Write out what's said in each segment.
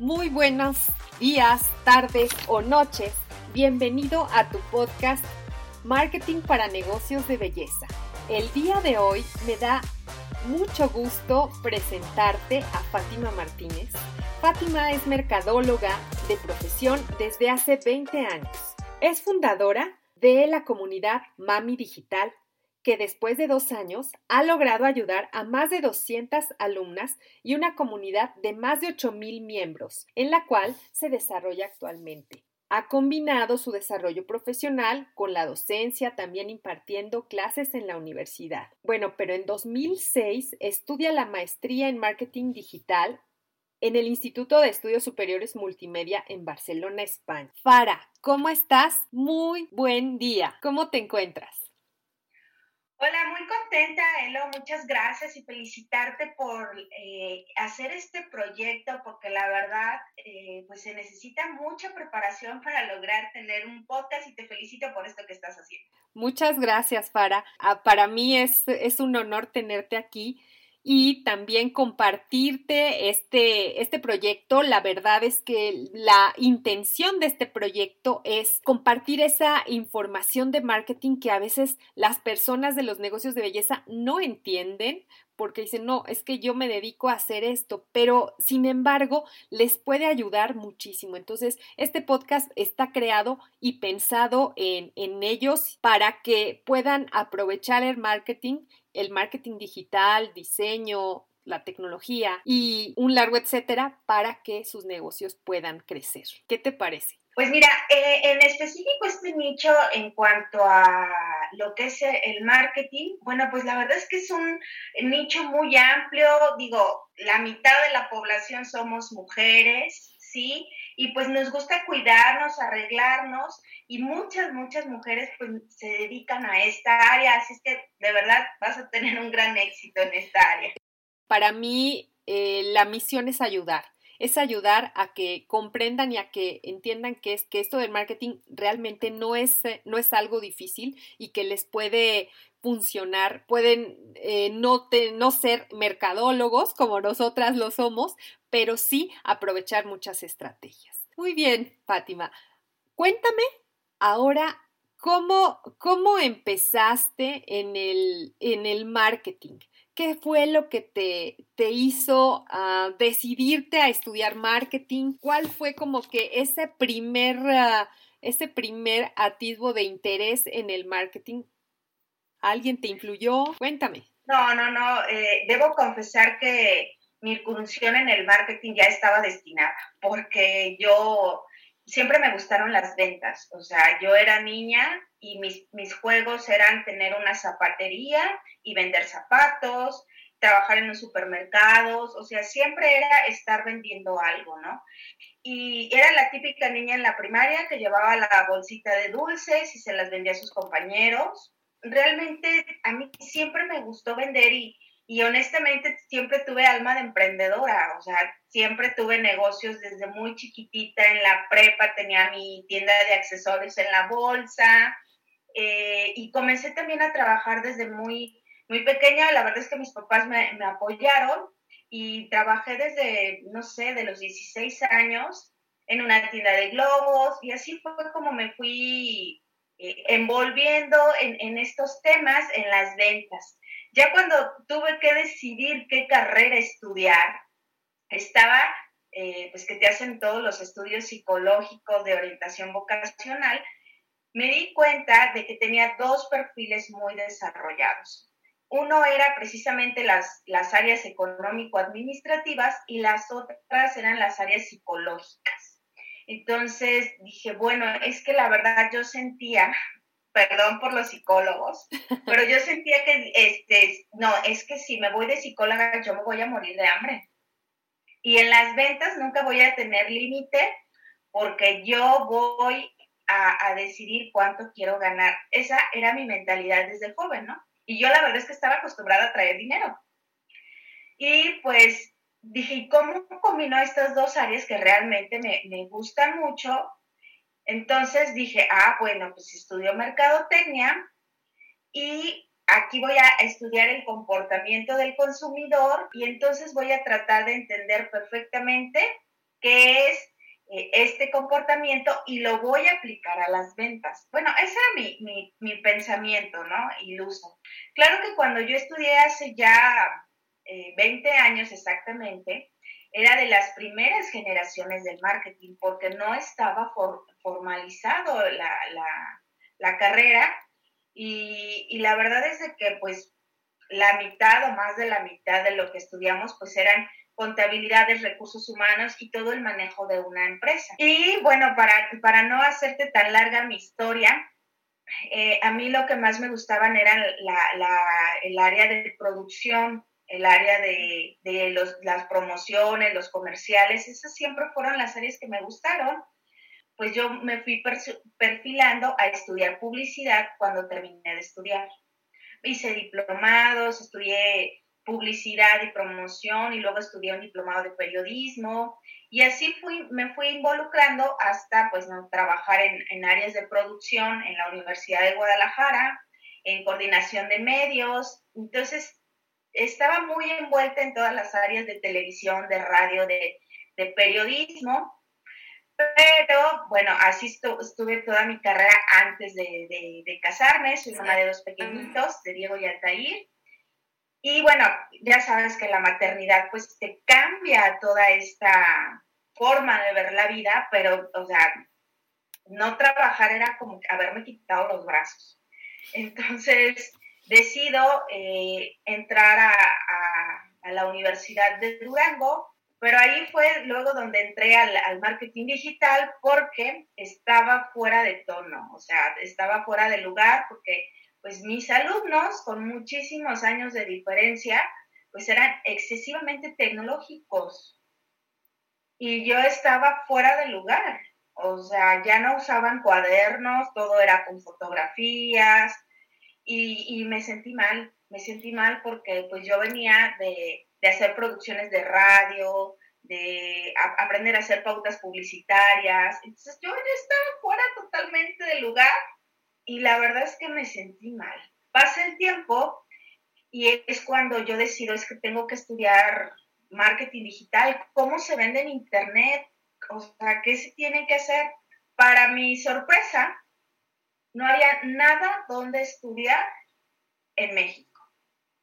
muy buenos días, tardes o noches. Bienvenido a tu podcast Marketing para Negocios de Belleza. El día de hoy me da mucho gusto presentarte a Fátima Martínez. Fátima es mercadóloga de profesión desde hace 20 años. Es fundadora de la comunidad Mami Digital que después de dos años ha logrado ayudar a más de 200 alumnas y una comunidad de más de 8.000 miembros, en la cual se desarrolla actualmente. Ha combinado su desarrollo profesional con la docencia, también impartiendo clases en la universidad. Bueno, pero en 2006 estudia la maestría en marketing digital en el Instituto de Estudios Superiores Multimedia en Barcelona, España. Fara, ¿cómo estás? Muy buen día. ¿Cómo te encuentras? Hola, muy contenta, Elo. Muchas gracias y felicitarte por eh, hacer este proyecto, porque la verdad, eh, pues se necesita mucha preparación para lograr tener un podcast y te felicito por esto que estás haciendo. Muchas gracias, Fara. Ah, para mí es, es un honor tenerte aquí y también compartirte este, este proyecto. La verdad es que la intención de este proyecto es compartir esa información de marketing que a veces las personas de los negocios de belleza no entienden porque dicen, no, es que yo me dedico a hacer esto, pero sin embargo les puede ayudar muchísimo. Entonces, este podcast está creado y pensado en, en ellos para que puedan aprovechar el marketing el marketing digital, diseño, la tecnología y un largo etcétera para que sus negocios puedan crecer. ¿Qué te parece? Pues mira, eh, en específico este nicho en cuanto a lo que es el marketing, bueno, pues la verdad es que es un nicho muy amplio, digo, la mitad de la población somos mujeres, ¿sí? Y pues nos gusta cuidarnos, arreglarnos y muchas, muchas mujeres pues se dedican a esta área, así es que de verdad vas a tener un gran éxito en esta área. Para mí eh, la misión es ayudar es ayudar a que comprendan y a que entiendan que, es, que esto del marketing realmente no es, no es algo difícil y que les puede funcionar, pueden eh, no, no ser mercadólogos como nosotras lo somos, pero sí aprovechar muchas estrategias. Muy bien, Fátima. Cuéntame ahora cómo, cómo empezaste en el, en el marketing. ¿Qué fue lo que te, te hizo ah, decidirte a estudiar marketing? ¿Cuál fue como que ese primer, ah, ese primer atisbo de interés en el marketing? ¿Alguien te influyó? Cuéntame. No, no, no. Eh, debo confesar que mi incursión en el marketing ya estaba destinada, porque yo siempre me gustaron las ventas. O sea, yo era niña y mis, mis juegos eran tener una zapatería y vender zapatos, trabajar en los supermercados, o sea, siempre era estar vendiendo algo, ¿no? Y era la típica niña en la primaria que llevaba la bolsita de dulces y se las vendía a sus compañeros. Realmente a mí siempre me gustó vender y, y honestamente siempre tuve alma de emprendedora, o sea, siempre tuve negocios desde muy chiquitita, en la prepa tenía mi tienda de accesorios en la bolsa eh, y comencé también a trabajar desde muy, muy pequeña, la verdad es que mis papás me, me apoyaron y trabajé desde, no sé, de los 16 años en una tienda de globos y así fue como me fui eh, envolviendo en, en estos temas, en las ventas. Ya cuando tuve que decidir qué carrera estudiar, estaba eh, pues que te hacen todos los estudios psicológicos de orientación vocacional, me di cuenta de que tenía dos perfiles muy desarrollados. Uno era precisamente las, las áreas económico-administrativas y las otras eran las áreas psicológicas. Entonces dije, bueno, es que la verdad yo sentía, perdón por los psicólogos, pero yo sentía que, este, no, es que si me voy de psicóloga yo me voy a morir de hambre. Y en las ventas nunca voy a tener límite porque yo voy a, a, decidir cuánto quiero ganar. Esa era mi mentalidad desde joven, ¿no? Y yo la verdad es que estaba acostumbrada a traer dinero. Y pues dije, ¿cómo combino estas dos áreas que realmente me, me gustan mucho? Entonces dije, ah, bueno, pues estudio mercadotecnia y aquí voy a estudiar el comportamiento del consumidor y entonces voy a tratar de entender perfectamente qué es eh, este comportamiento y lo voy a aplicar a las ventas. Bueno, ese era mi, mi, pensamiento, ¿no? Iluso. Claro que cuando yo estudié hace ya 20 eh, años exactamente, era de las primeras generaciones del marketing porque no estaba formalizado la, la, la carrera y, la verdad es que pues la mitad o más de la mitad de lo que estudiamos pues eran contabilidades, recursos humanos y todo el manejo de una empresa. Y bueno, para, para no hacerte tan larga mi historia, eh, a mí lo que más me gustaban era el área de producción, el área de, de los, las promociones, los comerciales, esas siempre fueron las áreas que me gustaron pues yo me fui perfilando a estudiar publicidad cuando terminé de estudiar. Hice diplomados, estudié publicidad y promoción y luego estudié un diplomado de periodismo y así me fui involucrando hasta pues no, trabajar en, en áreas de producción en la Universidad de Guadalajara, en coordinación de medios. Entonces, estaba muy envuelta en todas las áreas de televisión, de radio, de, de periodismo pero bueno, así estuve toda mi carrera antes de, casarme. Soy mamá de dos pequeñitos, de Diego y Altair. Y bueno, ya sabes que la maternidad pues te cambia toda esta forma de ver la vida, pero, o sea, no trabajar era como haberme quitado los brazos. Entonces, decido eh, entrar a la Universidad de Durango pero ahí fue luego donde entré al, marketing digital porque estaba fuera de tono, o sea, estaba fuera de lugar porque pues mis alumnos con muchísimos años de diferencia pues eran excesivamente tecnológicos. Y yo estaba fuera de lugar, o sea, ya no usaban cuadernos, todo era con fotografías. Y, y me sentí mal, me sentí mal porque pues yo venía de de hacer producciones de radio, de aprender a hacer pautas publicitarias. Entonces yo ya estaba fuera totalmente del lugar y la verdad es que me sentí mal. Pasa el tiempo y es cuando yo decido es que tengo que estudiar marketing digital, cómo se vende en internet, o sea, qué se tiene que hacer. Para mi sorpresa, no había nada donde estudiar en México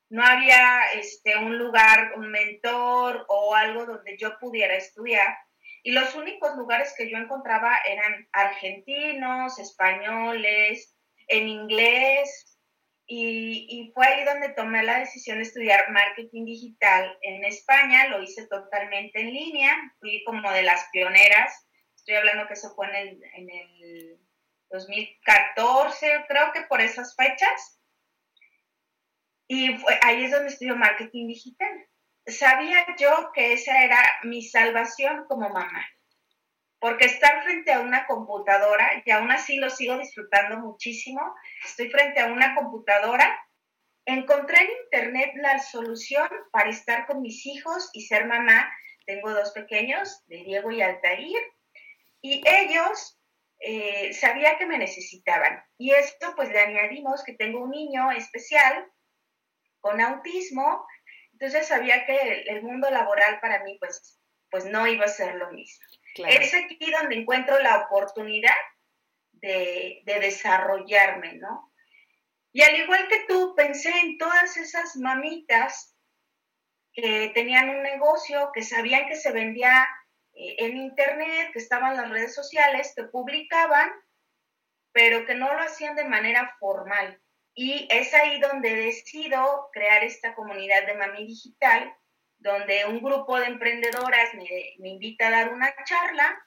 no había este, un lugar, un mentor o algo donde yo pudiera estudiar. Y los únicos lugares que yo encontraba eran argentinos, españoles, en inglés. Y, y, fue ahí donde tomé la decisión de estudiar marketing digital en España. Lo hice totalmente en línea. Fui como de las pioneras. Estoy hablando que eso fue en el, en el 2014, creo que por esas fechas y ahí es donde estudio marketing digital. Sabía yo que esa era mi salvación como mamá, porque estar frente a una computadora, y aún así lo sigo disfrutando muchísimo, estoy frente a una computadora, encontré en internet la solución para estar con mis hijos y ser mamá. Tengo dos pequeños, de Diego y Altair, y ellos eh, sabía que me necesitaban. Y esto pues le añadimos que tengo un niño especial con autismo, entonces sabía que el, mundo laboral para mí pues, pues no iba a ser lo mismo. Es aquí donde encuentro la oportunidad de, de desarrollarme, ¿no? Y al igual que tú, pensé en todas esas mamitas que tenían un negocio, que sabían que se vendía eh, en internet, que estaban las redes sociales, te publicaban, pero que no lo hacían de manera formal. Y es ahí donde decido crear esta comunidad de Mami Digital, donde un grupo de emprendedoras me, me invita a dar una charla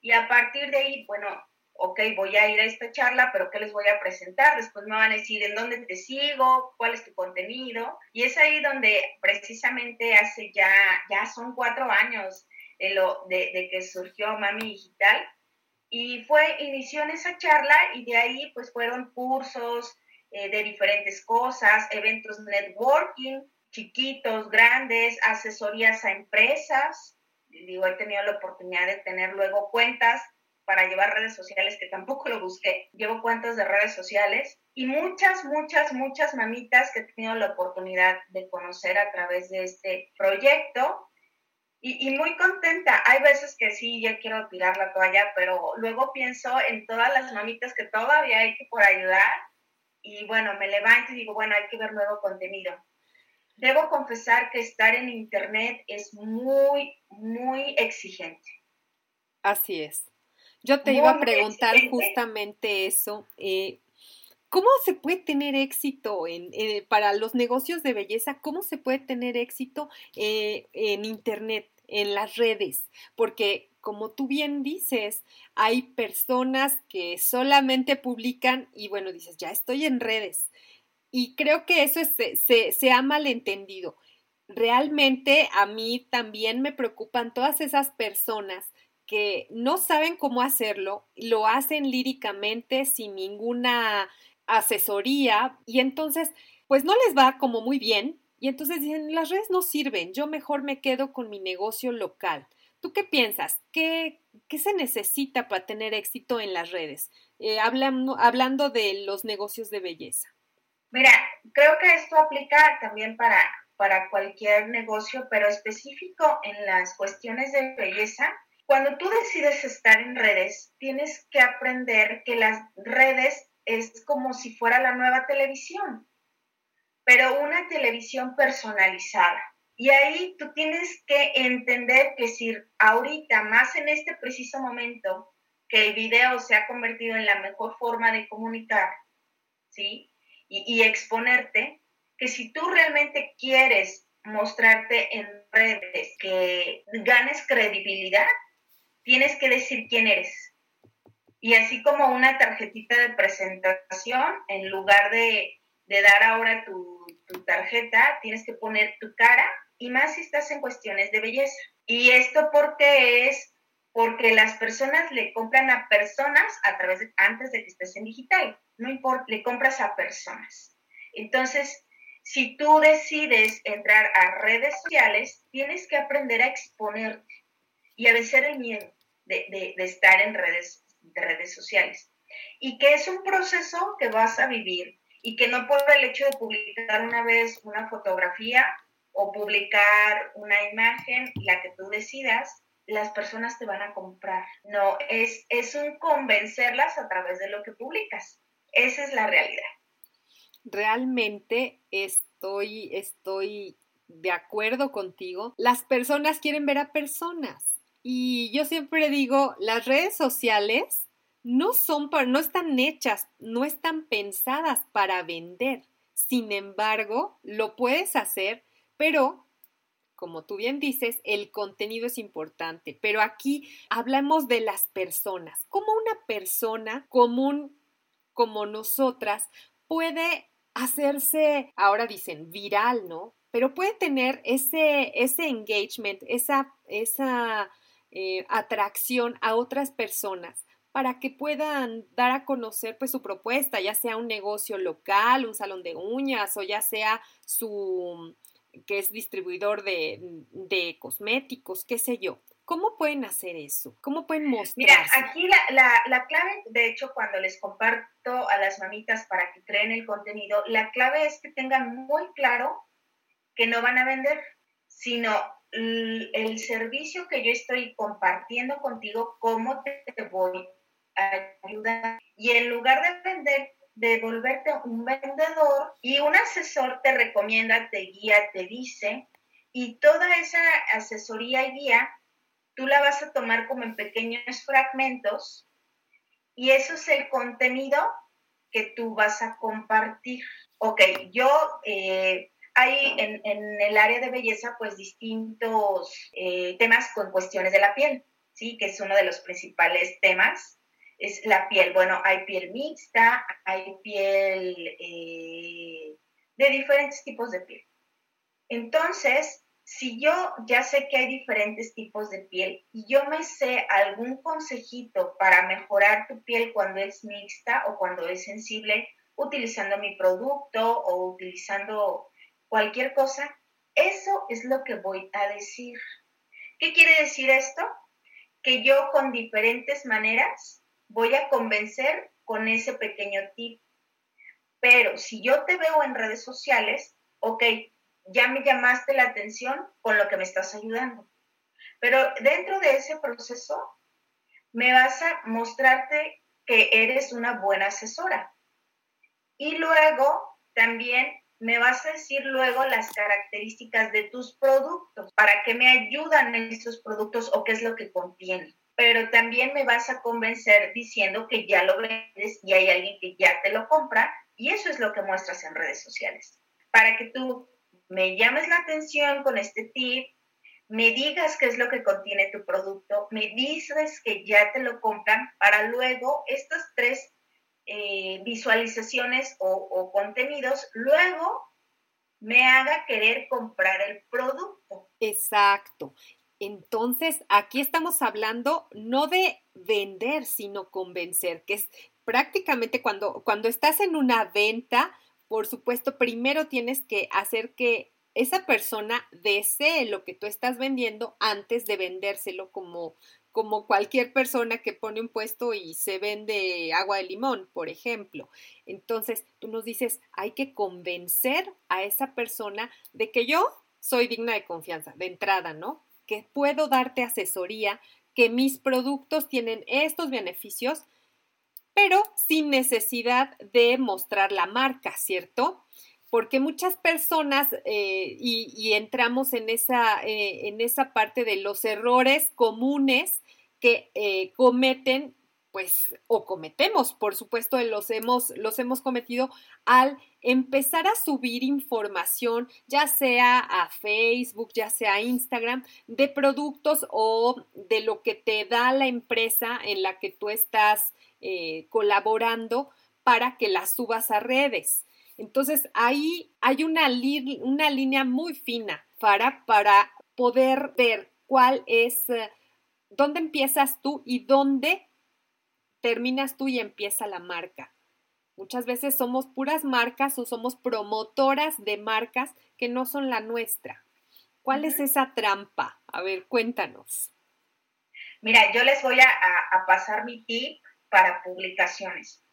y a partir de ahí, bueno, ok, voy a ir a esta charla, pero ¿qué les voy a presentar? Después me van a decir en dónde te sigo, cuál es tu contenido. Y es ahí donde precisamente hace ya, ya son cuatro años de, lo, de, que surgió Mami Digital. Y fue, inició en esa charla y de ahí pues fueron cursos eh, de diferentes cosas, eventos networking, chiquitos, grandes, asesorías a empresas. Digo, he tenido la oportunidad de tener luego cuentas para llevar redes sociales, que tampoco lo busqué. Llevo cuentas de redes sociales y muchas, muchas, muchas mamitas que he tenido la oportunidad de conocer a través de este proyecto. Y, muy contenta. Hay veces que sí, ya quiero tirar la toalla, pero luego pienso en todas las mamitas que todavía hay que por ayudar. Y bueno, me levanto y digo, bueno, hay que ver nuevo contenido. Debo confesar que estar en Internet es muy, muy exigente. Así es. Yo te iba a preguntar justamente eso. Eh, ¿Cómo se puede tener éxito en, eh, para los negocios de belleza? ¿Cómo se puede tener éxito eh, en Internet, en las redes? Porque, como tú bien dices, hay personas que solamente publican y bueno, dices, ya estoy en redes. Y creo que eso se, se ha malentendido. Realmente a mí también me preocupan todas esas personas que no saben cómo hacerlo, lo hacen líricamente sin ninguna asesoría y entonces pues no les va como muy bien y entonces dicen las redes no sirven, yo mejor me quedo con mi negocio local. ¿Tú qué piensas? ¿Qué, qué se necesita para tener éxito en las redes? Eh, hablando, hablando de los negocios de belleza. Mira, creo que esto aplica también para, para cualquier negocio, pero específico en las cuestiones de belleza cuando tú decides estar en redes, tienes que aprender que las redes es como si fuera la nueva televisión, pero una televisión personalizada. Y ahí tú tienes que entender que si ahorita, más en este preciso momento, que el video se ha convertido en la mejor forma de comunicar, ¿sí? Y, y exponerte, que si tú realmente quieres mostrarte en redes, que ganes credibilidad, tienes que decir quién eres. Y así como una tarjetita de presentación, en lugar de, dar ahora tu, tu, tarjeta, tienes que poner tu cara y más si estás en cuestiones de belleza. Y esto porque es porque las personas le compran a personas a través de, antes de que estés en digital. No importa, le compras a personas. Entonces, si tú decides entrar a redes sociales, tienes que aprender a exponerte y a vencer el miedo de, estar en redes, de redes sociales. Y que es un proceso que vas a vivir y que no por el hecho de publicar una vez una fotografía o publicar una imagen, la que tú decidas, las personas te van a comprar. No, es, es un convencerlas a través de lo que publicas. Esa es la realidad. Realmente estoy, estoy de acuerdo contigo. Las personas quieren ver a personas. Y yo siempre digo, las redes sociales no son para, no están hechas, no están pensadas para vender. Sin embargo, lo puedes hacer, pero como tú bien dices, el contenido es importante. Pero aquí hablamos de las personas. ¿Cómo una persona común como nosotras puede hacerse, ahora dicen, viral, ¿no? Pero puede tener ese, ese engagement, esa, esa eh, atracción a otras personas para que puedan dar a conocer pues su propuesta, ya sea un negocio local, un salón de uñas o ya sea su que es distribuidor de, de cosméticos, qué sé yo. ¿Cómo pueden hacer eso? ¿Cómo pueden mostrar? Mira, aquí la, la, la, clave, de hecho, cuando les comparto a las mamitas para que creen el contenido, la clave es que tengan muy claro que no van a vender, sino el servicio que yo estoy compartiendo contigo, cómo te voy a ayudar. Y en lugar de vender, de volverte un vendedor y un asesor te recomienda, te guía, te dice, y toda esa asesoría y guía tú la vas a tomar como en pequeños fragmentos y eso es el contenido que tú vas a compartir. Ok, yo eh, hay en, el área de belleza pues distintos eh, temas con cuestiones de la piel, ¿sí? Que es uno de los principales temas. Es la piel. Bueno, hay piel mixta, hay piel eh, de diferentes tipos de piel. Entonces, si yo ya sé que hay diferentes tipos de piel y yo me sé algún consejito para mejorar tu piel cuando es mixta o cuando es sensible, utilizando mi producto o utilizando cualquier cosa, eso es lo que voy a decir. ¿Qué quiere decir esto? Que yo con diferentes maneras voy a convencer con ese pequeño tip. Pero si yo te veo en redes sociales, ok, ya me llamaste la atención con lo que me estás ayudando. Pero dentro de ese proceso, me vas a mostrarte que eres una buena asesora. Y luego también me vas a decir luego las características de tus productos, para qué me ayudan esos productos o qué es lo que contienen. Pero también me vas a convencer diciendo que ya lo vendes y hay alguien que ya te lo compra y eso es lo que muestras en redes sociales. Para que tú me llames la atención con este tip, me digas qué es lo que contiene tu producto, me dices que ya te lo compran para luego estas tres eh, visualizaciones o, o contenidos, luego me haga querer comprar el producto. Exacto. Entonces, aquí estamos hablando no de vender, sino convencer, que es prácticamente cuando, cuando estás en una venta, por supuesto, primero tienes que hacer que esa persona desee lo que tú estás vendiendo antes de vendérselo como, como cualquier persona que pone un puesto y se vende agua de limón, por ejemplo. Entonces, tú nos dices, hay que convencer a esa persona de que yo soy digna de confianza, de entrada, ¿no? Que puedo darte asesoría, que mis productos tienen estos beneficios pero sin necesidad de mostrar la marca, ¿cierto? Porque muchas personas, eh, y, entramos en esa, eh, en esa parte de los errores comunes que eh, cometen, pues, o cometemos, por supuesto, los hemos, los hemos cometido al empezar a subir información, ya sea a Facebook, ya sea a Instagram, de productos o de lo que te da la empresa en la que tú estás eh, colaborando para que las subas a redes. Entonces ahí hay una, línea muy fina para, para poder ver cuál es, eh, dónde empiezas tú y dónde terminas tú y empieza la marca. Muchas veces somos puras marcas o somos promotoras de marcas que no son la nuestra. ¿Cuál es esa trampa? A ver, cuéntanos. Mira, yo les voy a, a pasar mi tip para publicaciones.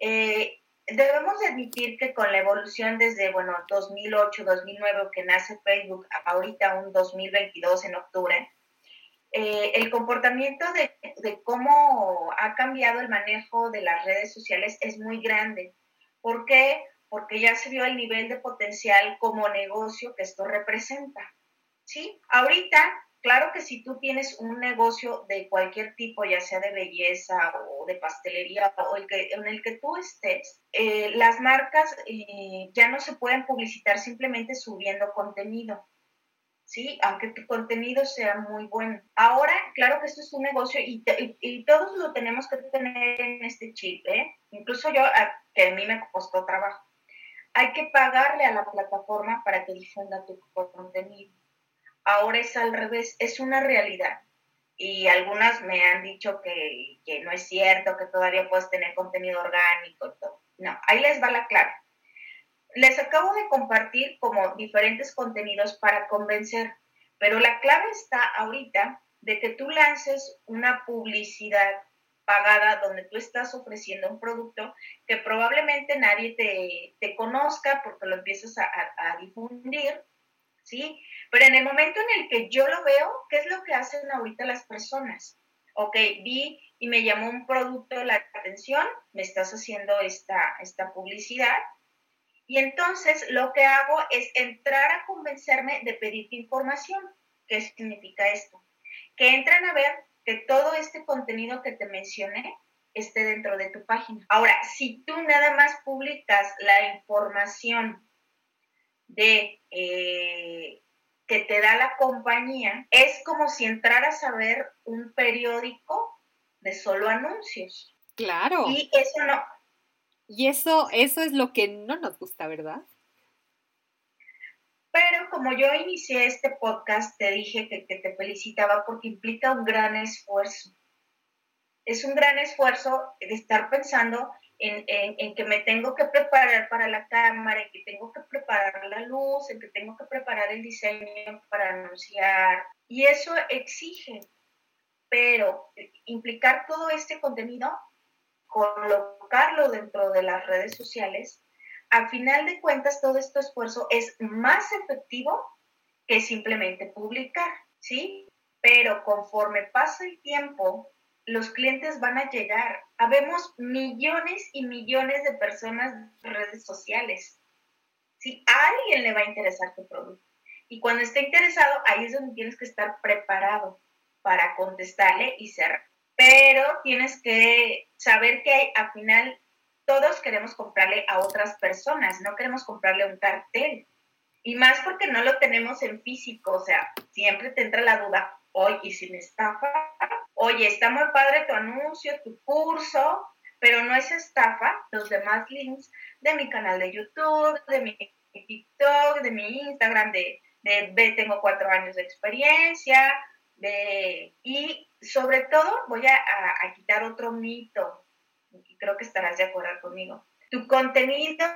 Eh, debemos admitir que con la evolución desde, bueno, 2008, 2009, que nace Facebook, ahorita un 2022 en octubre, eh, el comportamiento de, cómo ha cambiado el manejo de las redes sociales es muy grande. ¿Por qué? Porque ya se vio el nivel de potencial como negocio que esto representa. ¿Sí? Ahorita Claro que si tú tienes un negocio de cualquier tipo, ya sea de belleza o de pastelería o el que, en el que tú estés, eh, las marcas eh, ya no se pueden publicitar simplemente subiendo contenido. ¿Sí? Aunque tu contenido sea muy bueno. Ahora, claro que esto es un negocio y, y, todos lo tenemos que tener en este chip, ¿eh? Incluso yo, que a mí me costó trabajo. Hay que pagarle a la plataforma para que difunda tu contenido. Ahora es al revés, es una realidad. Y algunas me han dicho que, no es cierto, que todavía puedes tener contenido orgánico. No, ahí les va la clave. Les acabo de compartir como diferentes contenidos para convencer, pero la clave está ahorita de que tú lances una publicidad pagada donde tú estás ofreciendo un producto que probablemente nadie te, conozca porque lo empiezas a, a difundir, ¿sí? Pero en el momento en el que yo lo veo, ¿qué es lo que hacen ahorita las personas? Ok, vi y me llamó un producto la atención, me estás haciendo esta, esta publicidad. Y entonces lo que hago es entrar a convencerme de pedirte información. ¿Qué significa esto? que entran a ver que todo este contenido que te mencioné esté dentro de tu página. Ahora, si tú nada más publicas la información de eh, que te da la compañía, es como si entraras a ver un periódico de solo anuncios. Claro. Y eso no. Y eso, eso es lo que no nos gusta, ¿verdad? Pero como yo inicié este podcast, te dije que, te felicitaba porque implica un gran esfuerzo. Es un gran esfuerzo de estar pensando en, en, que me tengo que preparar para la cámara, en que tengo que preparar la luz, en que tengo que preparar el diseño para anunciar. Y eso exige, pero implicar todo este contenido, colocarlo dentro de las redes sociales, a final de cuentas todo este esfuerzo es más efectivo que simplemente publicar, ¿sí? Pero conforme pasa el tiempo, los clientes van a llegar. Habemos millones y millones de personas en redes sociales. Si a alguien le va a interesar tu producto. Y cuando esté interesado, ahí es donde tienes que estar preparado para contestarle y cerrar. Pero tienes que saber que al final todos queremos comprarle a otras personas, no queremos comprarle un cartel. Y más porque no lo tenemos en físico, o sea, siempre te entra la duda, oye, ¿y si me estafa? Oye, está muy padre tu anuncio, tu curso, pero no es estafa los demás links de mi canal de YouTube, de mi TikTok, de mi Instagram, de, de, tengo cuatro años de experiencia, de, y sobre todo voy a, a quitar otro mito y creo que estarás de acuerdo conmigo. Tu contenido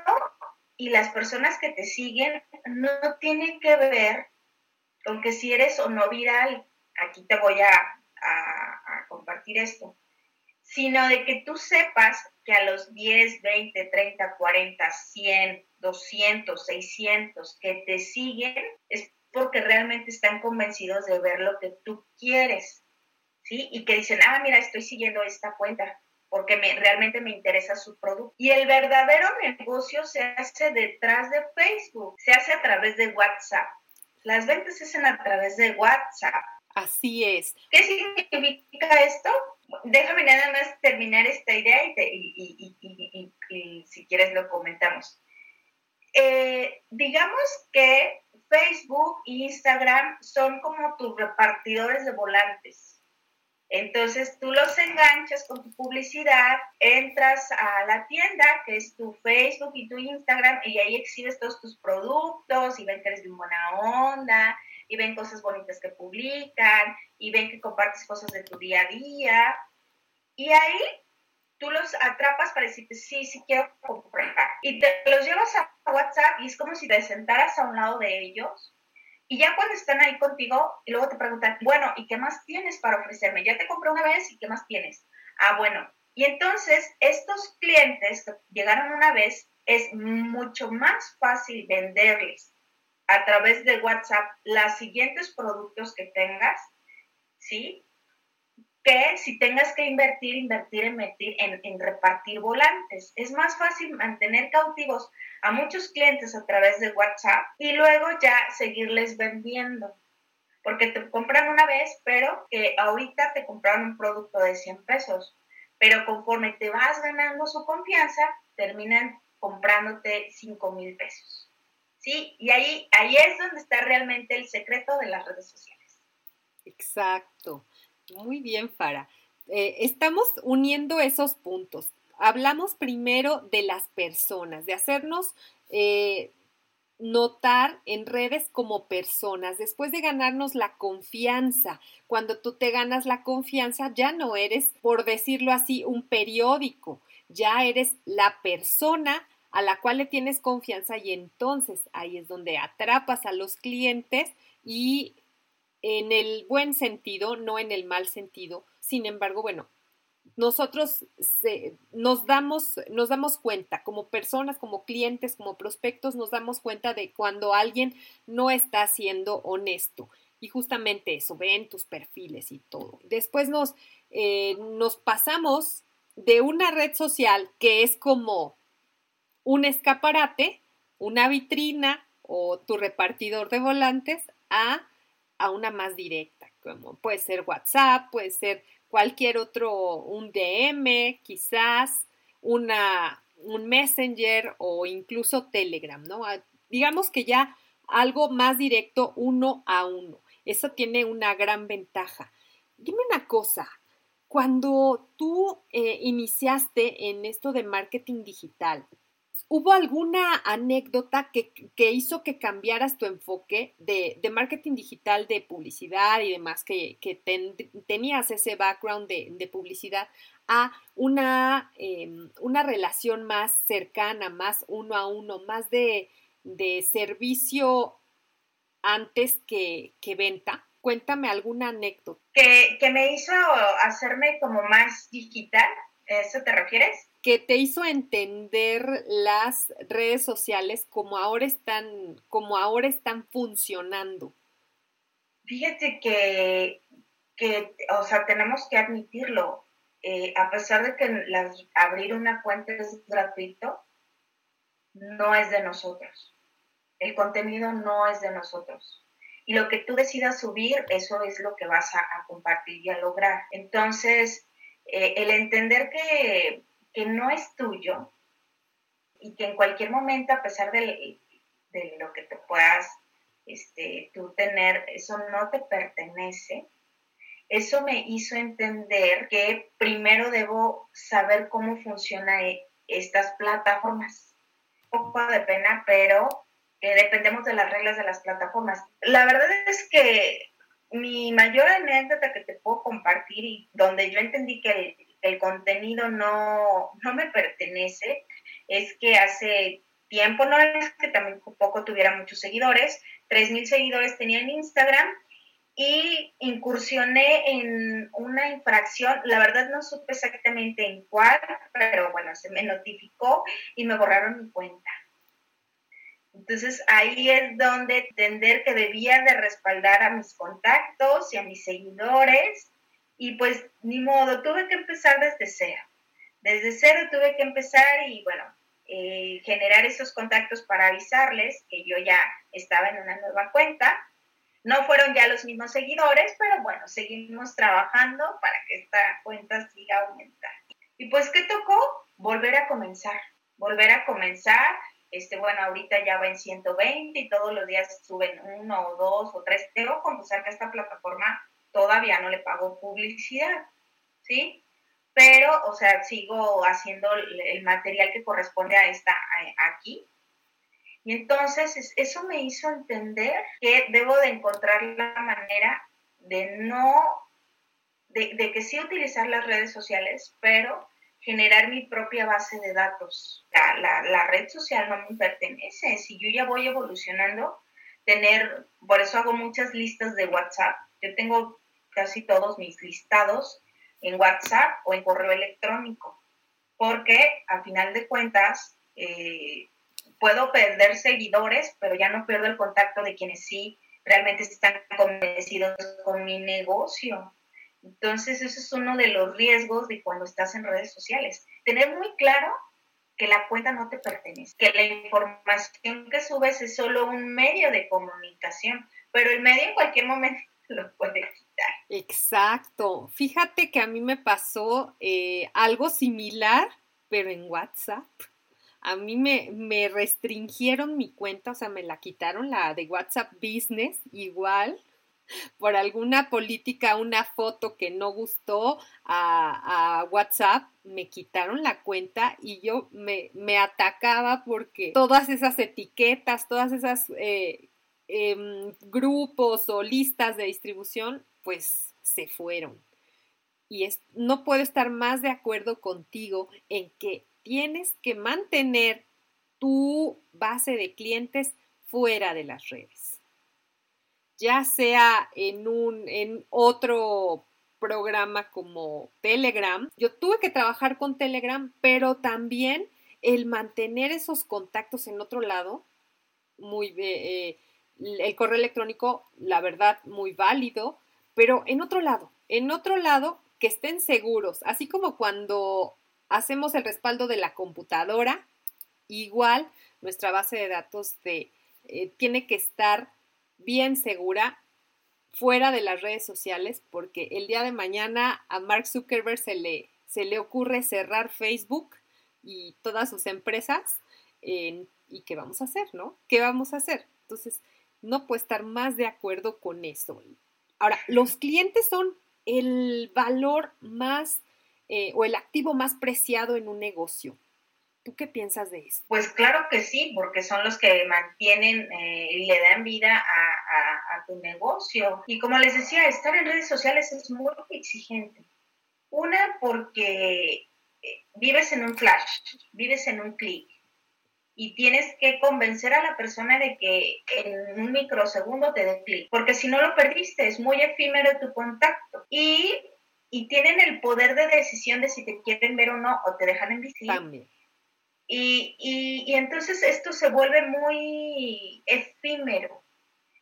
y las personas que te siguen no tienen que ver con que si eres o no viral, aquí te voy a, a, compartir esto, sino de que tú sepas que a los 10, 20, 30, 40, 100, 200, 600 que te siguen es porque realmente están convencidos de ver lo que tú quieres, ¿sí? Y que dicen, ah, mira, estoy siguiendo esta cuenta porque me, realmente me interesa su producto. Y el verdadero negocio se hace detrás de Facebook, se hace a través de WhatsApp. Las ventas se hacen a través de WhatsApp. Así es. ¿Qué significa esto? Déjame nada más terminar esta idea y, si quieres lo comentamos. Eh, digamos que Facebook e Instagram son como tus repartidores de volantes entonces tú los enganchas con tu publicidad, entras a la tienda, que es tu Facebook y tu Instagram, y ahí exhibes todos tus productos y ven que eres de buena onda, y ven cosas bonitas que publican, y ven que compartes cosas de tu día a día. Y ahí tú los atrapas para decirte, sí, sí quiero comprar. Y te los llevas a WhatsApp y es como si te sentaras a un lado de ellos y ya cuando están ahí contigo, y luego te preguntan, bueno, ¿y qué más tienes para ofrecerme? Ya te compré una vez y ¿qué más tienes? Ah, bueno. Y entonces, estos clientes que llegaron una vez, es mucho más fácil venderles a través de WhatsApp los siguientes productos que tengas, ¿sí? que si tengas que invertir, invertir, invertir en, en, repartir volantes. Es más fácil mantener cautivos a muchos clientes a través de WhatsApp y luego ya seguirles vendiendo. Porque te compran una vez, pero que ahorita te compraron un producto de 100 pesos. Pero conforme te vas ganando su confianza, terminan comprándote 5 mil pesos. ¿Sí? Y ahí, ahí es donde está realmente el secreto de las redes sociales. Exacto. Muy bien, Fara. Eh, estamos uniendo esos puntos. Hablamos primero de las personas, de hacernos eh, notar en redes como personas, después de ganarnos la confianza. Cuando tú te ganas la confianza, ya no eres, por decirlo así, un periódico, ya eres la persona a la cual le tienes confianza y entonces ahí es donde atrapas a los clientes y en el buen sentido, no en el mal sentido. Sin embargo, bueno, nosotros nos, damos, nos damos cuenta, como personas, como clientes, como prospectos, nos damos cuenta de cuando alguien no está siendo honesto. Y justamente eso, ven tus perfiles y todo. Después nos, eh, nos pasamos de una red social que es como un escaparate, una vitrina o tu repartidor de volantes a a una más directa, como puede ser WhatsApp, puede ser cualquier otro, un DM, quizás, una, un Messenger o incluso Telegram, ¿no? Ah, digamos que ya algo más directo uno a uno. Eso tiene una gran ventaja. Dime una cosa, cuando tú eh, iniciaste en esto de marketing digital, ¿hubo alguna anécdota que, hizo que cambiaras tu enfoque de, marketing digital, de publicidad y demás, que, tenías ese background de, publicidad, a una, em, una, relación más cercana, más uno a uno, más de, servicio antes que, venta? Cuéntame alguna anécdota. Que, que me hizo hacerme como más digital, ¿eso te refieres? Que te hizo entender las redes sociales como ahora están, como ahora están funcionando? Fíjate que, o sea, tenemos que admitirlo. Eh, a pesar de que abrir una cuenta es gratuito, no es de nosotros. El contenido no es de nosotros. Y lo que tú decidas subir, eso es lo que vas a, compartir y a lograr. Entonces, eh, el entender que que no es tuyo y que en cualquier momento, a pesar de, lo que te puedas este, tú tener, eso no te pertenece, eso me hizo entender que primero debo saber cómo funcionan estas plataformas. Un poco de pena, pero dependemos de las reglas de las plataformas. La verdad es que mi mayor anécdota que te puedo compartir y donde yo entendí que el contenido no, me pertenece, es que hace tiempo, no es que también poco tuviera muchos seguidores, 3.000 seguidores tenía en Instagram y incursioné en una infracción, la verdad no supe exactamente en cuál, pero bueno, se me notificó y me borraron mi cuenta. Entonces ahí es donde entender que debía de respaldar a mis contactos y a mis seguidores y pues ni modo, tuve que empezar desde cero. Desde cero tuve que empezar y bueno, eh, generar esos contactos para avisarles que yo ya estaba en una nueva cuenta. No fueron ya los mismos seguidores, pero bueno, seguimos trabajando para que esta cuenta siga aumentando. Y pues, ¿qué tocó? Volver a comenzar, volver a comenzar. Este, bueno, ahorita ya va en 120 y todos los días suben uno o dos o tres. Debo confesar que esta plataforma todavía no le pago publicidad, ¿sí? Pero, o sea, sigo haciendo el material que corresponde a esta aquí. Y entonces eso me hizo entender que debo de encontrar la manera de no, de, que sí utilizar las redes sociales, pero generar mi propia base de datos. La, la, red social no me pertenece. Si yo ya voy evolucionando, tener, por eso hago muchas listas de WhatsApp. Yo tengo casi todos mis listados en WhatsApp o en correo electrónico, porque al final de cuentas eh, puedo perder seguidores, pero ya no pierdo el contacto de quienes sí realmente están convencidos con mi negocio. Entonces, ese es uno de los riesgos de cuando estás en redes sociales. Tener muy claro que la cuenta no te pertenece, que la información que subes es solo un medio de comunicación, pero el medio en cualquier momento lo puede Exacto. Fíjate que a mí me pasó eh, algo similar, pero en WhatsApp. A mí me, restringieron mi cuenta, o sea, me la quitaron la de WhatsApp Business, igual por alguna política, una foto que no gustó a, WhatsApp, me quitaron la cuenta y yo me, me atacaba porque todas esas etiquetas, todas esas eh, Em, grupos o listas de distribución, pues se fueron. Y no puedo estar más de acuerdo contigo en que tienes que mantener tu base de clientes fuera de las redes. Ya sea en un en otro programa como Telegram. Yo tuve que trabajar con Telegram, pero también el mantener esos contactos en otro lado, muy eh, el correo electrónico, la verdad, muy válido, pero en otro lado, en otro lado, que estén seguros, así como cuando hacemos el respaldo de la computadora, igual nuestra base de datos de, eh, tiene que estar bien segura fuera de las redes sociales, porque el día de mañana a Mark Zuckerberg se le, se le ocurre cerrar Facebook y todas sus empresas. ¿Y qué vamos a hacer, no? ¿Qué vamos a hacer? Entonces, no puedo estar más de acuerdo con eso. Ahora, los clientes son el valor más eh, o el activo más preciado en un negocio. ¿Tú qué piensas de eso? Pues claro que sí, porque son los que mantienen eh, y le dan vida a, tu negocio. Y como les decía, estar en redes sociales es muy exigente. Una, porque eh, vives en un flash, vives en un clic y tienes que convencer a la persona de que en un microsegundo te dé clic, porque si no lo perdiste, es muy efímero tu contacto. Y, y, tienen el poder de decisión de si te quieren ver o no, o te dejan en. También. Y, y, y, entonces esto se vuelve muy efímero.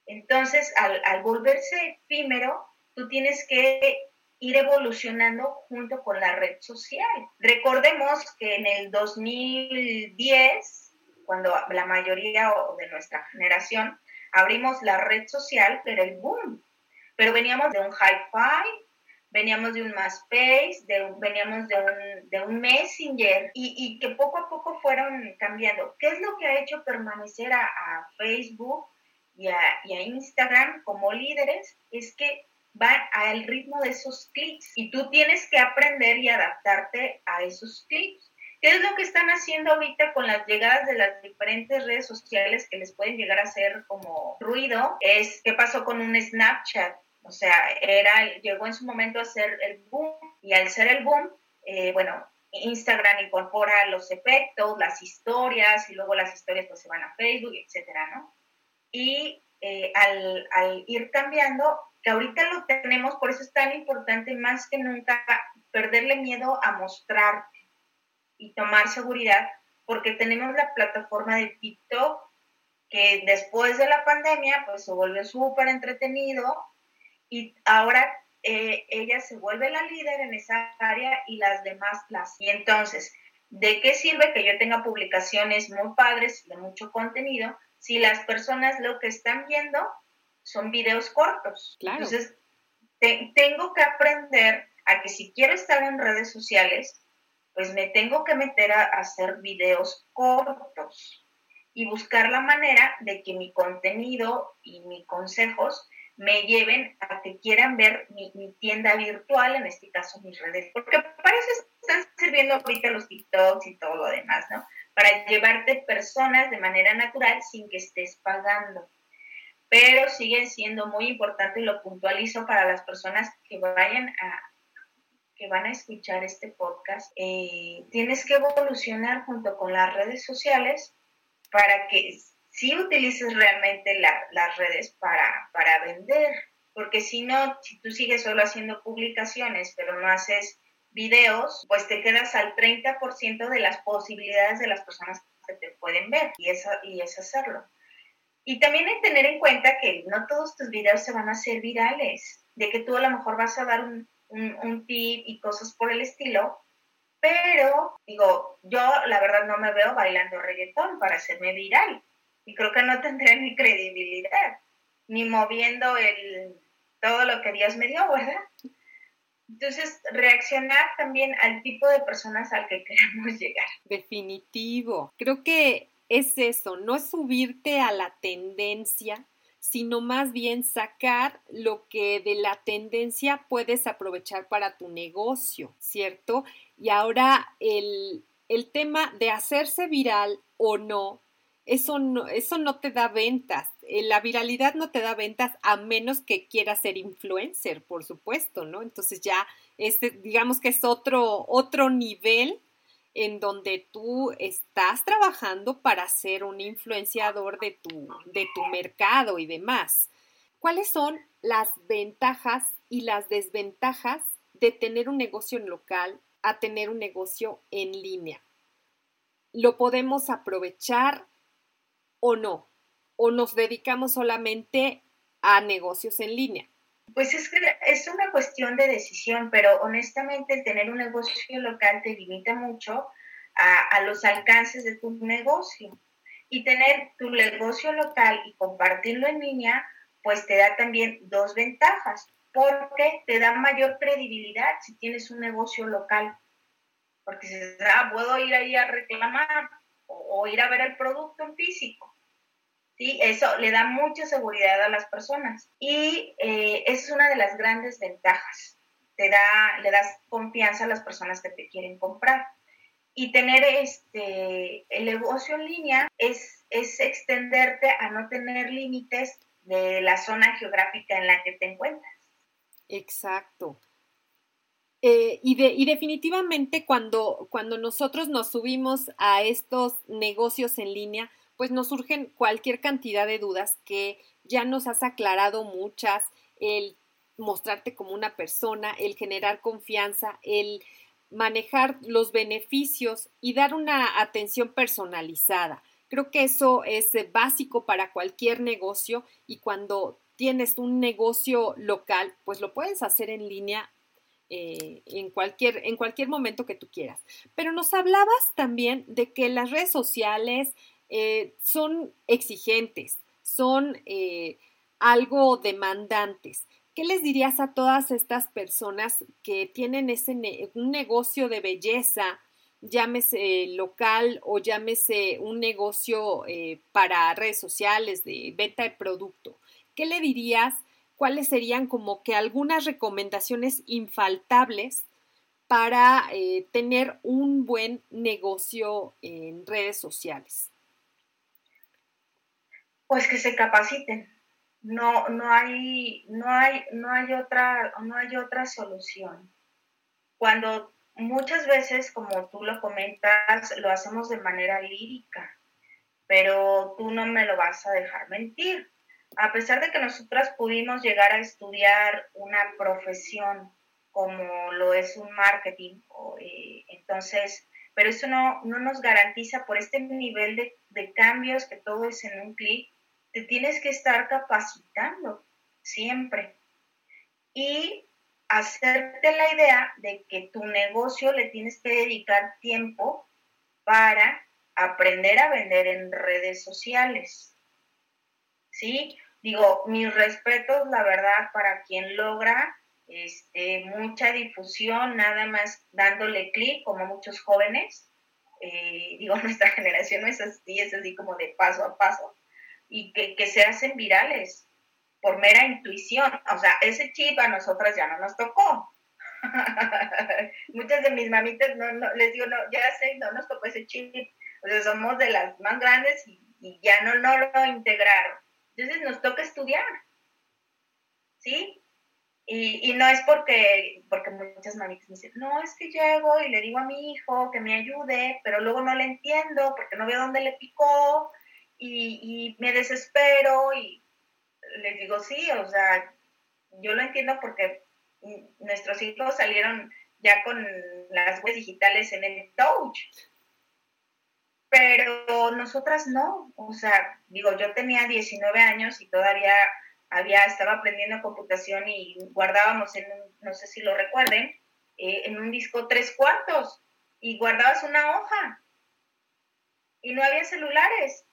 Entonces, al, al volverse efímero, tú tienes que ir evolucionando junto con la red social. Recordemos que en el 2010 cuando la mayoría de nuestra generación abrimos la red social, pero el boom. Pero veníamos de un hi-fi, veníamos de un MySpace, de veníamos de un, de un Messenger y, y, que poco a poco fueron cambiando. ¿Qué es lo que ha hecho permanecer a, a Facebook y a, y a, Instagram como líderes? Es que van al ritmo de esos clics y tú tienes que aprender y adaptarte a esos clics. ¿Qué es lo que están haciendo ahorita con las llegadas de las diferentes redes sociales que les pueden llegar a hacer como ruido? Es qué pasó con un Snapchat. O sea, era, llegó en su momento a ser el boom y al ser el boom, eh, bueno, Instagram incorpora los efectos, las historias y luego las historias pues se van a Facebook, etcétera, ¿no? Y eh, al, al, ir cambiando, que ahorita lo tenemos, por eso es tan importante más que nunca perderle miedo a mostrar y tomar seguridad porque tenemos la plataforma de TikTok que después de la pandemia pues se vuelve súper entretenido y ahora eh, ella se vuelve la líder en esa área y las demás las. Y entonces, ¿de qué sirve que yo tenga publicaciones muy padres de mucho contenido si las personas lo que están viendo son videos cortos? Entonces, tengo que aprender a que si quiero estar en redes sociales, pues me tengo que meter a, hacer videos cortos y buscar la manera de que mi contenido y mis consejos me lleven a que quieran ver mi, tienda virtual, en este caso mis redes, porque para eso están sirviendo ahorita los TikToks y todo lo demás, ¿no? Para llevarte personas de manera natural sin que estés pagando. Pero siguen siendo muy importantes y lo puntualizo para las personas que vayan a, que van a escuchar este podcast, eh, tienes que evolucionar junto con las redes sociales para que sí utilices realmente las redes para, para vender, porque si no, si tú sigues solo haciendo publicaciones, pero no haces videos, pues te quedas al 30% de las posibilidades de las personas que te pueden ver y, eso, y es hacerlo. Y también hay tener en cuenta que no todos tus videos se van a hacer virales, de que tú a lo mejor vas a dar un, un, tip y cosas por el estilo, pero digo, yo la verdad no me veo bailando reggaetón para hacerme viral y creo que no tendré ni credibilidad, ni moviendo el, todo lo que Dios me dio, ¿verdad? Entonces, reaccionar también al tipo de personas al que queremos llegar. Definitivo. Creo que es eso, no subirte a la tendencia, sino más bien sacar lo que de la tendencia puedes aprovechar para tu negocio, ¿cierto? Y ahora el, tema de hacerse viral o no, eso no, eso no te da ventas. Eh, la viralidad no te da ventas a menos que quieras ser influencer, por supuesto, ¿no? Entonces ya, este, digamos que es otro, otro nivel en donde tú estás trabajando para ser un influenciador de tu, de tu mercado y demás. ¿Cuáles son las ventajas y las desventajas de tener un negocio en local a tener un negocio en línea? ¿Lo podemos aprovechar o no? ¿O nos dedicamos solamente a negocios en línea? Pues es es una cuestión de decisión, pero honestamente tener un negocio local te limita mucho a, los alcances de tu negocio. Y tener tu negocio local y compartirlo en línea, pues te da también dos ventajas, porque te da mayor credibilidad si tienes un negocio local. Porque si ah, puedo ir ahí a reclamar o, ir a ver el producto en físico. ¿Sí? Eso le da mucha seguridad a las personas y eh, es una de las grandes ventajas. Te da, le das confianza a las personas que te quieren comprar. Y tener este, el negocio en línea es, es extenderte a no tener límites de la zona geográfica en la que te encuentras. Exacto. Eh, y, de, y, definitivamente cuando, cuando nosotros nos subimos a estos negocios en línea, pues nos surgen cualquier cantidad de dudas que ya nos has aclarado muchas, el mostrarte como una persona, el generar confianza, el manejar los beneficios y dar una atención personalizada. Creo que eso es básico para cualquier negocio y cuando tienes un negocio local, pues lo puedes hacer en línea eh, en, cualquier, en cualquier momento que tú quieras. Pero nos hablabas también de que las redes sociales eh, son exigentes, son eh, algo demandantes. ¿Qué les dirías a todas estas personas que tienen ese un negocio de belleza, llámese local o llámese un negocio eh, para redes sociales de venta de producto? ¿Qué le dirías? ¿Cuáles serían como que algunas recomendaciones infaltables para tener un buen negocio en redes sociales? Pues que se capaciten no, no hay, no hay, no hay otra, no hay otra solución. Cuando muchas veces, como tú lo comentas, lo hacemos de manera lírica, pero tú no me lo vas a dejar mentir. A pesar de que nosotras pudimos llegar a estudiar una profesión como lo es un marketing, eh, entonces, pero eso no, no nos garantiza por este nivel de, de cambios que todo es en un clic, te tienes que estar capacitando siempre y hacerte la idea de que tu negocio le tienes que dedicar tiempo para aprender a vender en redes sociales. ¿Sí? Digo, mis respetos, la verdad, para quien logra este, mucha difusión, nada más dándole clic, como muchos jóvenes. Eh, digo, nuestra generación no es así, es así como de paso a paso y que, se hacen virales por mera intuición. O sea, ese chip a nosotras ya no nos tocó. Muchas de mis mamitas no, no, les digo, no, ya sé, no nos tocó ese chip. O sea, somos de las más grandes y, ya no, no lo integraron. Entonces nos toca estudiar. ¿Sí? Y, y, no es porque, porque muchas mamitas me dicen, no, es que llego y le digo a mi hijo que me ayude, pero luego no le entiendo porque no veo dónde le picó y, me desespero y les digo, sí, o sea, yo lo entiendo porque nuestros hijos salieron ya con las webs digitales en el touch. Pero nosotras no, o sea, digo, yo tenía 19 años y todavía había, estaba aprendiendo computación y guardábamos en un, no sé si lo recuerden, eh, en un disco tres cuartos y guardabas una hoja y no había celulares.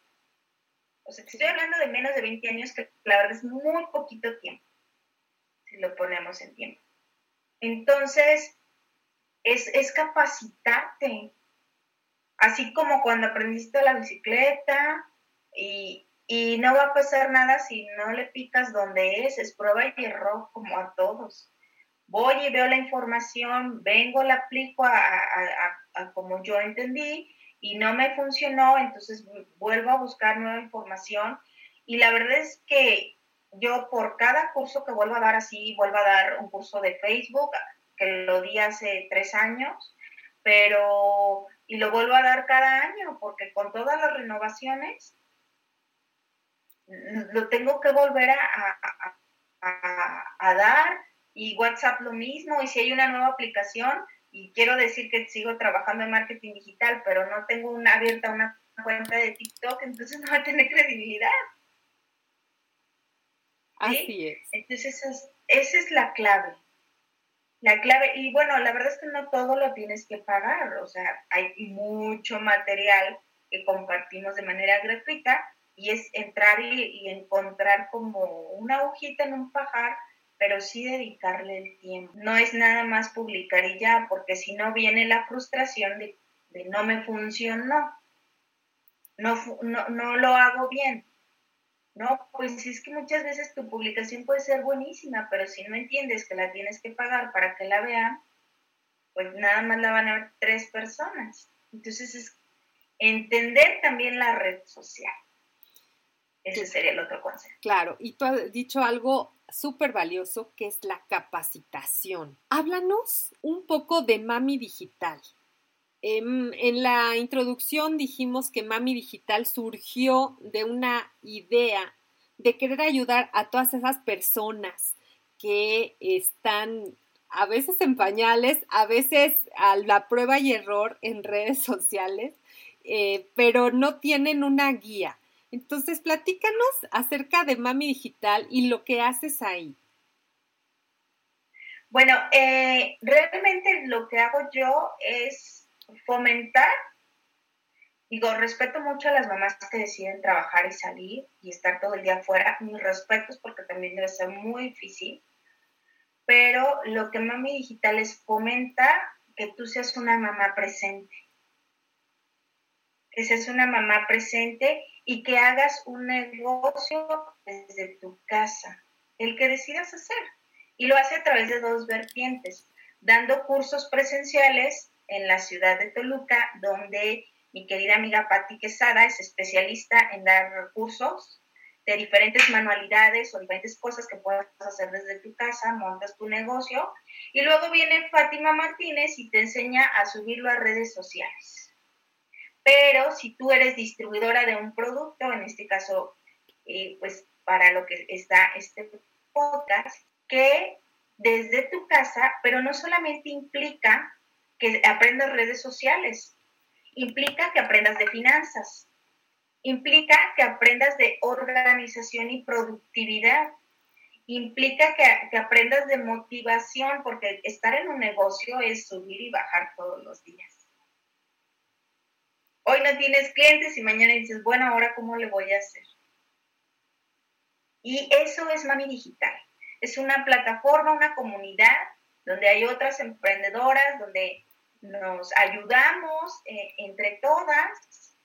O sea, estoy hablando de menos de 20 años, que la verdad es muy poquito tiempo, si lo ponemos en tiempo. Entonces, es, es capacitarte. Así como cuando aprendiste la bicicleta y, y no va a pasar nada si no le picas donde es, es prueba y error como a todos. Voy y veo la información, vengo, la aplico a, a, a como yo entendí y no me funcionó, entonces vuelvo a buscar nueva información. Y la verdad es que yo por cada curso que vuelvo a dar así, vuelvo a dar un curso de Facebook, que lo di hace tres años, pero y lo vuelvo a dar cada año, porque con todas las renovaciones lo tengo que volver a, a, a dar y WhatsApp lo mismo, y si hay una nueva aplicación, y quiero decir que sigo trabajando en marketing digital, pero no tengo una abierta una cuenta de TikTok, entonces no va a tener credibilidad. Así es. Entonces esa es, esa es la clave. La clave, y bueno, la verdad es que no todo lo tienes que pagar, o sea, hay mucho material que compartimos de manera gratuita y es entrar y, encontrar como una hojita en un pajar, pero sí dedicarle el tiempo. No es nada más publicar y ya, porque si no viene la frustración de, de no me funcionó, no, no, no lo hago bien. No, pues es que muchas veces tu publicación puede ser buenísima, pero si no entiendes que la tienes que pagar para que la vean, pues nada más la van a ver tres personas. Entonces es entender también la red social. Ese sería el otro concepto. Claro, y tú has dicho algo súper valioso que es la capacitación. Háblanos un poco de Mami Digital. Em, en la introducción dijimos que Mami Digital surgió de una idea de querer ayudar a todas esas personas que están a veces en pañales, a veces a la prueba y error en redes sociales, eh, pero no tienen una guía. Entonces, platícanos acerca de Mami Digital y lo que haces ahí. Bueno, eh, realmente lo que hago yo es fomentar, digo, respeto mucho a las mamás que deciden trabajar y salir y estar todo el día afuera, mis respetos porque también debe ser muy difícil, pero lo que Mami Digital es fomenta que tú seas una mamá presente, que seas una mamá presente y que hagas un negocio desde tu casa, el que decidas hacer. Y lo hace a través de dos vertientes, dando cursos presenciales en la ciudad de Toluca, donde mi querida amiga Patti Quesada es especialista en dar cursos de diferentes manualidades o diferentes cosas que puedas hacer desde tu casa, montas tu negocio y luego viene Fátima Martínez y te enseña a subirlo a redes sociales. Pero si tú eres distribuidora de un producto, en este caso, eh, pues para lo que está este podcast, que desde tu casa, pero no solamente implica que aprendas redes sociales, implica que aprendas de finanzas, implica que aprendas de organización y productividad, implica que, que, aprendas de motivación, porque estar en un negocio es subir y bajar todos los días. Hoy no tienes clientes y mañana dices, bueno, ahora cómo le voy a hacer. Y eso es Mami Digital. Es una plataforma, una comunidad donde hay otras emprendedoras, donde nos ayudamos eh, entre todas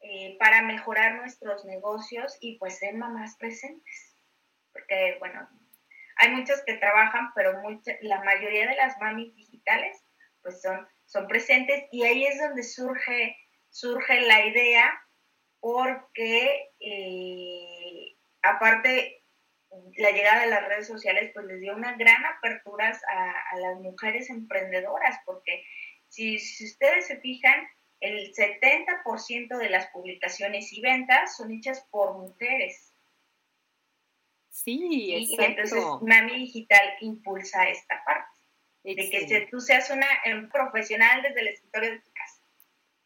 eh, para mejorar nuestros negocios y pues ser mamás presentes. Porque, bueno, hay muchos que trabajan, pero la mayoría de las mamis digitales pues son, son presentes y ahí es donde surge surge la idea porque eh, aparte la llegada de las redes sociales pues les dio una gran apertura a, las mujeres emprendedoras porque si, ustedes se fijan el 70% de las publicaciones y ventas son hechas por mujeres. Sí, y entonces Mami Digital impulsa esta parte, de que tú seas una un profesional desde el escritorio de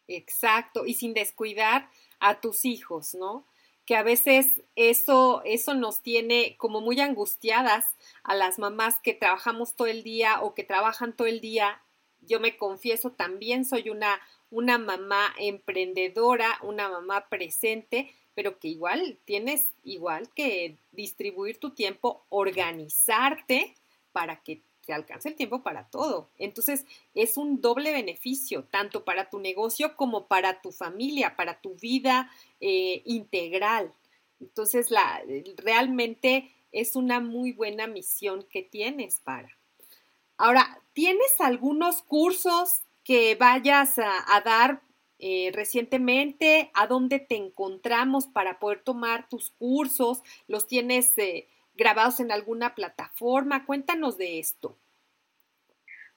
Exacto, y sin descuidar a tus hijos, ¿no? Que a veces eso, eso nos tiene como muy angustiadas a las mamás que trabajamos todo el día o que trabajan todo el día. Yo me confieso, también soy una, una mamá emprendedora, una mamá presente, pero que igual tienes igual que distribuir tu tiempo, organizarte para que que alcance el tiempo para todo. Entonces, es un doble beneficio, tanto para tu negocio como para tu familia, para tu vida eh, integral. Entonces, la, realmente es una muy buena misión que tienes para. Ahora, ¿tienes algunos cursos que vayas a, dar eh, recientemente? ¿A dónde te encontramos para poder tomar tus cursos? ¿Los tienes eh, grabados en alguna plataforma. Cuéntanos de esto.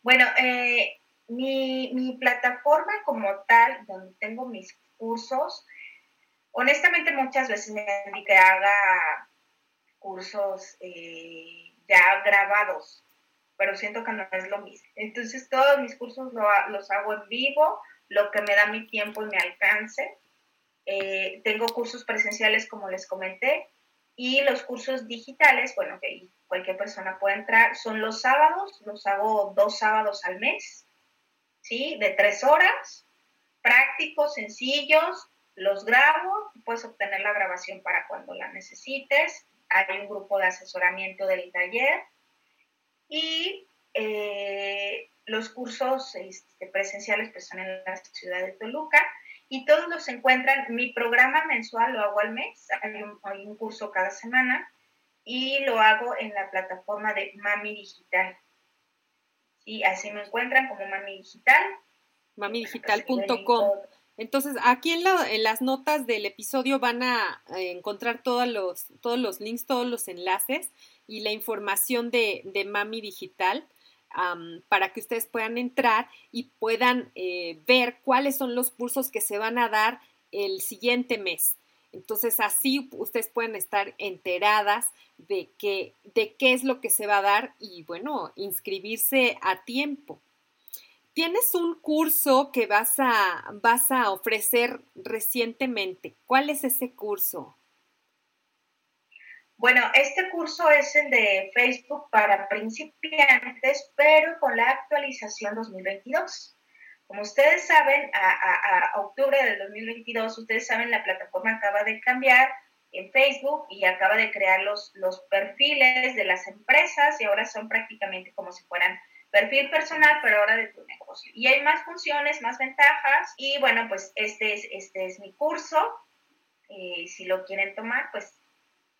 Bueno, eh, mi, plataforma como tal, donde tengo mis cursos, honestamente muchas veces me han que haga cursos eh, ya grabados, pero siento que no es lo mismo. Entonces todos mis cursos los hago en vivo, lo que me da mi tiempo y mi alcance. Eh, tengo cursos presenciales, como les comenté, y los cursos digitales, bueno, que cualquier persona puede entrar, son los sábados, los hago dos sábados al mes, ¿sí? De tres horas, prácticos, sencillos, los grabo, puedes obtener la grabación para cuando la necesites. Hay un grupo de asesoramiento del taller y eh, los cursos este, presenciales que están en la ciudad de Toluca y todos los encuentran. Mi programa mensual lo hago al mes, hay un, curso cada semana y lo hago en la plataforma de Mami Digital. Y así me encuentran como Mami Digital. Mamidigital.com. Entonces, aquí en, las notas del episodio van a encontrar todos los, todos los links, todos los enlaces y la información de, de Mami Digital para que ustedes puedan entrar y puedan eh, ver cuáles son los cursos que se van a dar el siguiente mes. Entonces, así ustedes pueden estar enteradas de, de qué es lo que se va a dar y, bueno, inscribirse a tiempo. Tienes un curso que vas a, vas a ofrecer recientemente. ¿Cuál es ese curso? Bueno, este curso es el de Facebook para principiantes, pero con la actualización 2022. Como ustedes saben, a, octubre del 2022, ustedes saben, la plataforma acaba de cambiar en Facebook y acaba de crear los, los perfiles de las empresas y ahora son prácticamente como si fueran perfil personal, pero ahora de tu negocio. Y hay más funciones, más ventajas y bueno, pues este es, este es mi curso. y si lo quieren tomar, pues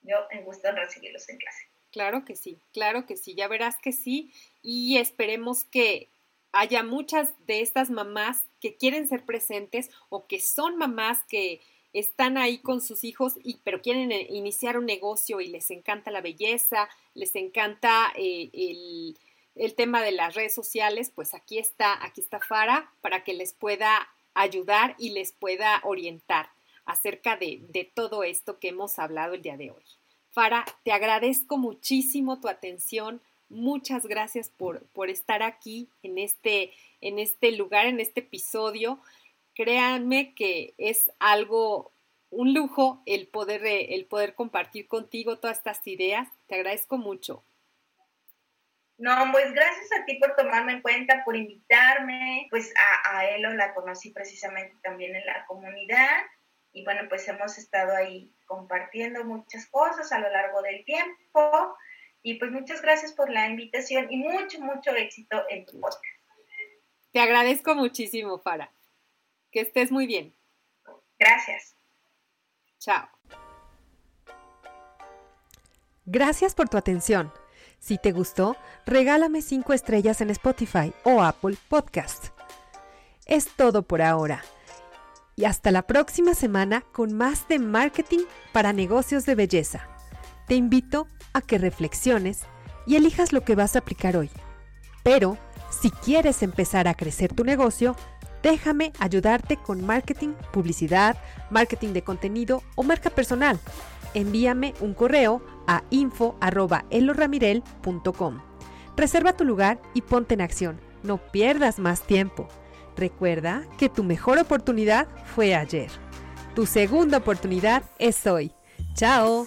yo en gusto recibirlos en clase. Claro que sí, claro que sí, ya verás que sí y esperemos que haya muchas de estas mamás que quieren ser presentes o que son mamás que están ahí con sus hijos y pero quieren eh, iniciar un negocio y les encanta la belleza, les encanta eh, el, el, tema de las redes sociales, pues aquí está, aquí está Fara para que les pueda ayudar y les pueda orientar acerca de, de todo esto que hemos hablado el día de hoy. Fara, te agradezco muchísimo tu atención. Muchas gracias por, por estar aquí en este, en este lugar, en este episodio. Créanme que es algo, un lujo el poder, el poder compartir contigo todas estas ideas. Te agradezco mucho. No, pues gracias a ti por tomarme en cuenta, por invitarme. Pues a Elo la conocí precisamente también en la comunidad y bueno, pues hemos estado ahí compartiendo muchas cosas a lo largo del tiempo y pues muchas gracias por la invitación y mucho, mucho éxito en tu podcast. Te agradezco muchísimo, Fara. Que estés muy bien. Gracias. Chao. Gracias por tu atención. Si te gustó, regálame 5 estrellas en Spotify o Apple Podcast. Es todo por ahora. Y hasta la próxima semana con más de marketing para negocios de belleza. Te invito a que reflexiones y elijas lo que vas a aplicar hoy. Pero, si quieres empezar a crecer tu negocio, déjame ayudarte con marketing, publicidad, marketing de contenido o marca personal. Envíame un correo a info.eloramirel.com. Reserva tu lugar y ponte en acción. No pierdas más tiempo. Recuerda que tu mejor oportunidad fue ayer. Tu segunda oportunidad es hoy. ¡Chao!